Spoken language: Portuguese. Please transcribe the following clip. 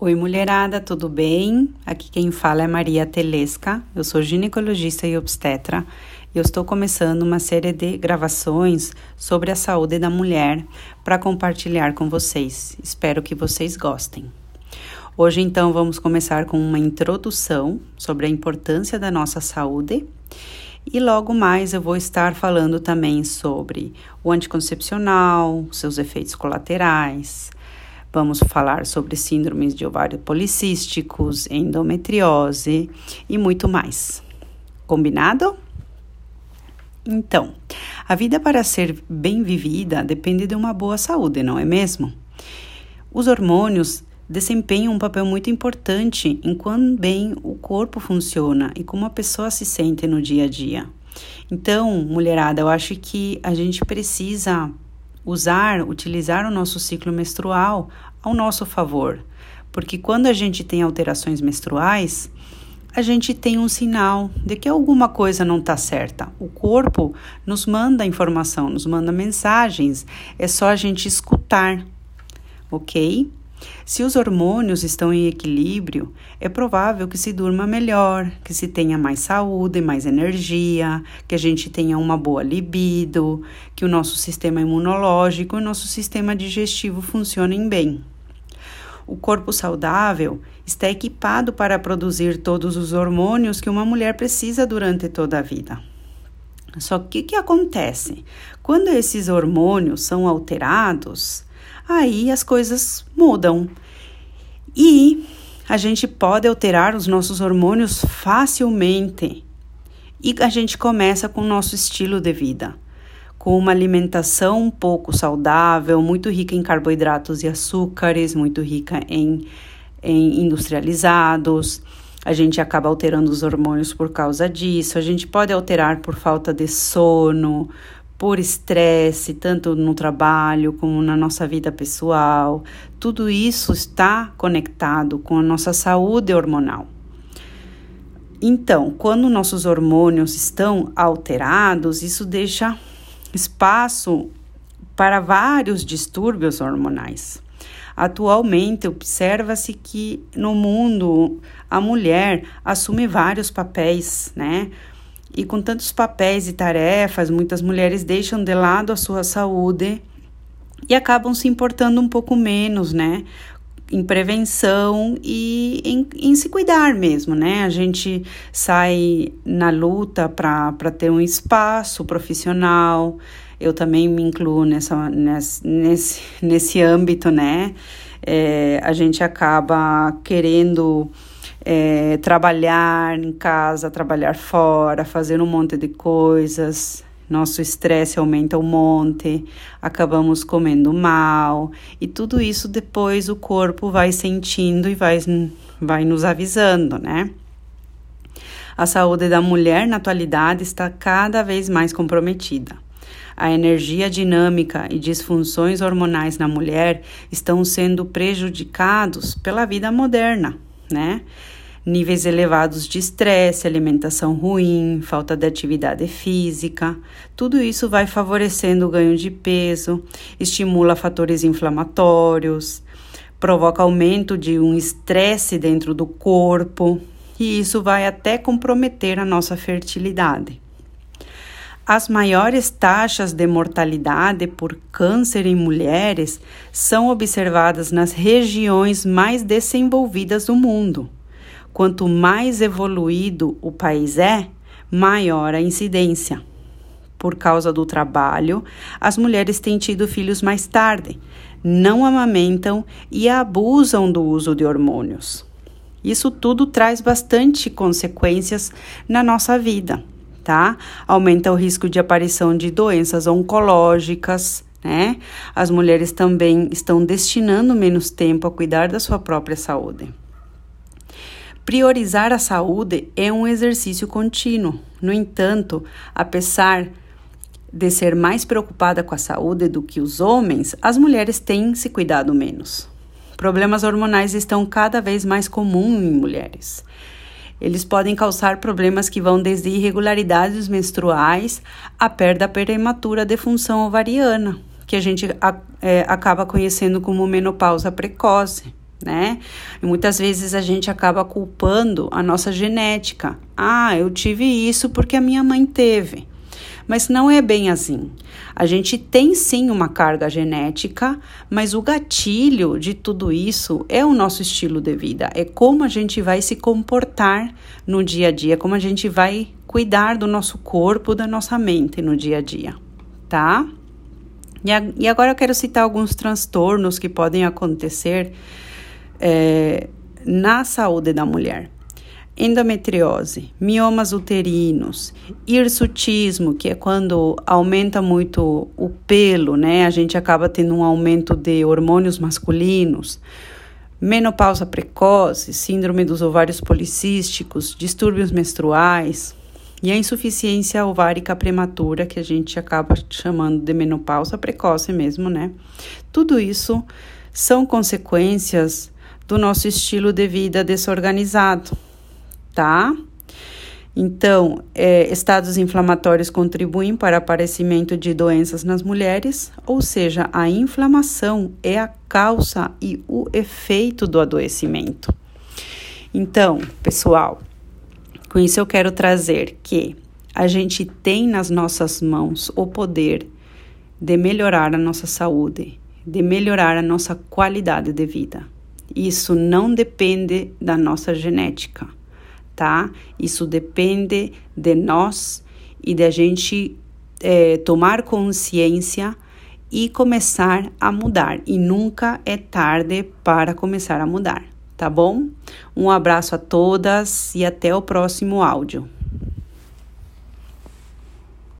Oi, mulherada, tudo bem? Aqui quem fala é Maria Telesca. Eu sou ginecologista e obstetra. Eu estou começando uma série de gravações sobre a saúde da mulher para compartilhar com vocês. Espero que vocês gostem. Hoje, então, vamos começar com uma introdução sobre a importância da nossa saúde. E logo mais eu vou estar falando também sobre o anticoncepcional, seus efeitos colaterais, Vamos falar sobre síndromes de ovário policísticos, endometriose e muito mais. Combinado? Então, a vida para ser bem vivida depende de uma boa saúde, não é mesmo? Os hormônios desempenham um papel muito importante em quão bem o corpo funciona e como a pessoa se sente no dia a dia. Então, mulherada, eu acho que a gente precisa usar, utilizar o nosso ciclo menstrual ao nosso favor, porque quando a gente tem alterações menstruais, a gente tem um sinal de que alguma coisa não está certa. O corpo nos manda informação, nos manda mensagens, é só a gente escutar, ok? Se os hormônios estão em equilíbrio, é provável que se durma melhor, que se tenha mais saúde, mais energia, que a gente tenha uma boa libido, que o nosso sistema imunológico e o nosso sistema digestivo funcionem bem. O corpo saudável está equipado para produzir todos os hormônios que uma mulher precisa durante toda a vida. Só que o que acontece? Quando esses hormônios são alterados, aí as coisas mudam. E a gente pode alterar os nossos hormônios facilmente. E a gente começa com o nosso estilo de vida, com uma alimentação um pouco saudável, muito rica em carboidratos e açúcares, muito rica em, em industrializados. A gente acaba alterando os hormônios por causa disso. A gente pode alterar por falta de sono, por estresse, tanto no trabalho como na nossa vida pessoal. Tudo isso está conectado com a nossa saúde hormonal. Então, quando nossos hormônios estão alterados, isso deixa espaço para vários distúrbios hormonais. Atualmente, observa-se que no mundo a mulher assume vários papéis, né? E com tantos papéis e tarefas, muitas mulheres deixam de lado a sua saúde e acabam se importando um pouco menos, né? Em prevenção e em, em se cuidar mesmo, né? A gente sai na luta para ter um espaço profissional. Eu também me incluo nessa, nesse, nesse, nesse âmbito, né? É, a gente acaba querendo é, trabalhar em casa, trabalhar fora, fazer um monte de coisas. Nosso estresse aumenta um monte, acabamos comendo mal, e tudo isso depois o corpo vai sentindo e vai, vai nos avisando, né? A saúde da mulher na atualidade está cada vez mais comprometida. A energia dinâmica e disfunções hormonais na mulher estão sendo prejudicados pela vida moderna, né? níveis elevados de estresse, alimentação ruim, falta de atividade física. Tudo isso vai favorecendo o ganho de peso, estimula fatores inflamatórios, provoca aumento de um estresse dentro do corpo, e isso vai até comprometer a nossa fertilidade. As maiores taxas de mortalidade por câncer em mulheres são observadas nas regiões mais desenvolvidas do mundo. Quanto mais evoluído o país é, maior a incidência. Por causa do trabalho, as mulheres têm tido filhos mais tarde, não amamentam e abusam do uso de hormônios. Isso tudo traz bastante consequências na nossa vida, tá? Aumenta o risco de aparição de doenças oncológicas, né? As mulheres também estão destinando menos tempo a cuidar da sua própria saúde. Priorizar a saúde é um exercício contínuo. No entanto, apesar de ser mais preocupada com a saúde do que os homens, as mulheres têm se cuidado menos. Problemas hormonais estão cada vez mais comuns em mulheres. Eles podem causar problemas que vão desde irregularidades menstruais à perda prematura de função ovariana, que a gente é, acaba conhecendo como menopausa precoce né? E muitas vezes a gente acaba culpando a nossa genética. Ah, eu tive isso porque a minha mãe teve. Mas não é bem assim. A gente tem sim uma carga genética, mas o gatilho de tudo isso é o nosso estilo de vida, é como a gente vai se comportar no dia a dia, como a gente vai cuidar do nosso corpo, da nossa mente no dia a dia, tá? E, agora eu quero citar alguns transtornos que podem acontecer é, na saúde da mulher. Endometriose, miomas uterinos, hirsutismo, que é quando aumenta muito o pelo, né? A gente acaba tendo um aumento de hormônios masculinos, menopausa precoce, síndrome dos ovários policísticos, distúrbios menstruais, e a insuficiência ovárica prematura, que a gente acaba chamando de menopausa precoce mesmo, né? Tudo isso são consequências do nosso estilo de vida desorganizado, tá? Então, é, estados inflamatórios contribuem para o aparecimento de doenças nas mulheres, ou seja, a inflamação é a causa e o efeito do adoecimento. Então, pessoal, com isso, eu quero trazer que a gente tem nas nossas mãos o poder de melhorar a nossa saúde, de melhorar a nossa qualidade de vida. Isso não depende da nossa genética, tá? Isso depende de nós e de a gente é, tomar consciência e começar a mudar. E nunca é tarde para começar a mudar tá bom? Um abraço a todas e até o próximo áudio.